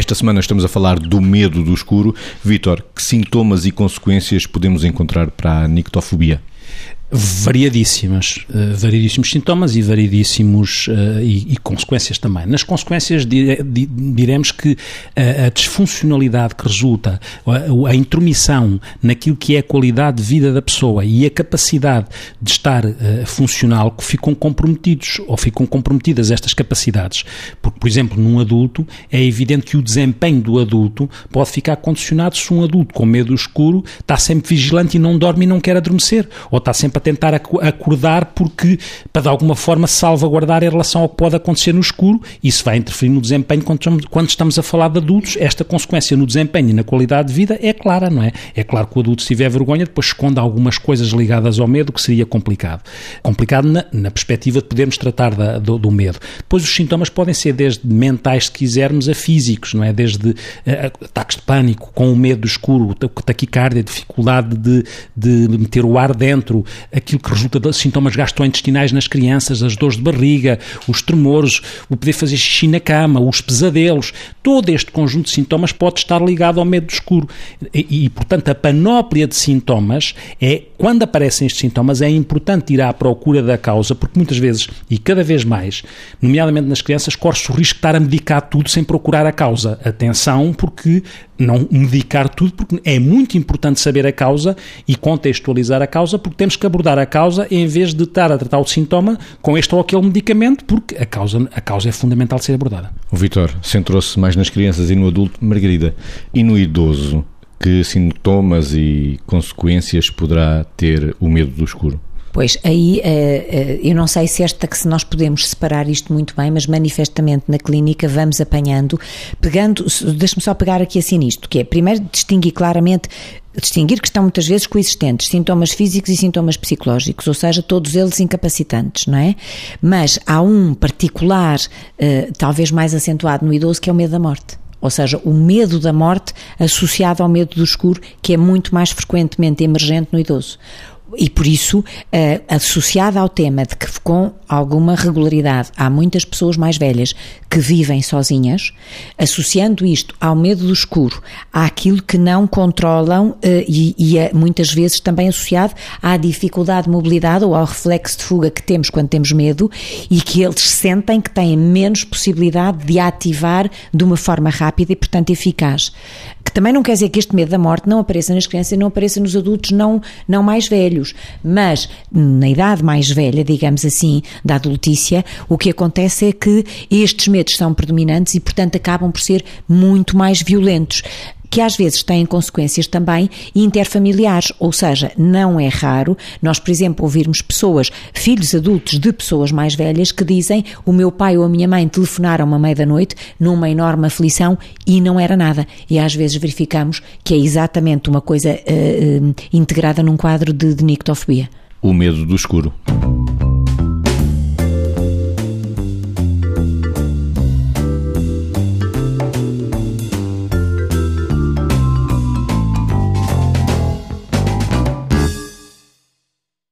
Esta semana estamos a falar do medo do escuro. Vítor, que sintomas e consequências podemos encontrar para a nictofobia? Variadíssimas, uh, variedíssimos sintomas e variedíssimos uh, e, e, consequências também. Nas consequências dire, diremos que a, a, disfuncionalidade que resulta, a, a, intromissão naquilo que é a qualidade de vida da pessoa e a capacidade de estar uh, funcional ficam comprometidos ou ficam comprometidas estas capacidades. Porque, por exemplo, num adulto é evidente que o desempenho do adulto pode ficar condicionado se um adulto com medo escuro está sempre vigilante e não dorme e não quer adormecer, ou está sempre a tentar acordar porque, para de alguma forma, salvaguardar em relação ao que pode acontecer no escuro. Isso vai interferir no desempenho quando estamos a falar de adultos. Esta consequência no desempenho e na qualidade de vida é clara, não é? É claro que o adulto, se tiver vergonha, depois esconde algumas coisas ligadas ao medo que seria complicado. Complicado na, na perspectiva de podermos tratar da, do, do, medo. Depois os sintomas podem ser desde mentais, se quisermos, a físicos, não é? Desde uh, ataques de pânico, com o medo do escuro, taquicardia, dificuldade de, de meter o ar dentro, aquilo que resulta de sintomas gastrointestinais nas crianças, as dores de barriga, os tremores, o poder fazer xixi na cama, os pesadelos, todo este conjunto de sintomas pode estar ligado ao medo do escuro. E, e, portanto, a panóplia de sintomas é, quando aparecem estes sintomas, é importante ir à procura da causa, porque muitas vezes, e cada vez mais, nomeadamente nas crianças, corre-se o risco de estar a medicar tudo sem procurar a causa. Atenção, porque não medicar tudo, porque é muito importante saber a causa e contextualizar a causa, porque temos que abordar a causa em vez de estar a tratar o sintoma com este ou aquele medicamento, porque a causa, a causa é fundamental de ser abordada. O Vitor centrou-se mais nas crianças e no adulto. Margarida, e no idoso, que sintomas e consequências poderá ter o medo do escuro? Pois, aí uh, uh, eu não sei se esta que se nós podemos separar isto muito bem, mas manifestamente na clínica vamos apanhando, pegando, deixa-me só pegar aqui assim nisto, que é primeiro distinguir claramente distinguir que estão muitas vezes coexistentes, sintomas físicos e sintomas psicológicos, ou seja, todos eles incapacitantes, não é? Mas há um particular, uh, talvez mais acentuado no idoso, que é o medo da morte. Ou seja, o medo da morte associado ao medo do escuro, que é muito mais frequentemente emergente no idoso e por isso, uh, associada ao tema de que com alguma regularidade há muitas pessoas mais velhas que vivem sozinhas, associando isto ao medo do escuro, àquilo que não controlam uh, e, e é muitas vezes também associado à dificuldade de mobilidade ou ao reflexo de fuga que temos quando temos medo e que eles sentem que têm menos possibilidade de ativar de uma forma rápida e, portanto, eficaz. Que também não quer dizer que este medo da morte não apareça nas crianças e não apareça nos adultos não, não mais velhos. Mas na idade mais velha, digamos assim, da adultícia, o que acontece é que estes medos são predominantes e, portanto, acabam por ser muito mais violentos que às vezes têm consequências também interfamiliares, ou seja, não é raro nós, por exemplo, ouvirmos pessoas, filhos adultos de pessoas mais velhas, que dizem o meu pai ou a minha mãe telefonaram à meia da noite numa enorme aflição e não era nada. E às vezes verificamos que é exatamente uma coisa uh, uh, integrada num quadro de, de nictofobia. O medo do escuro.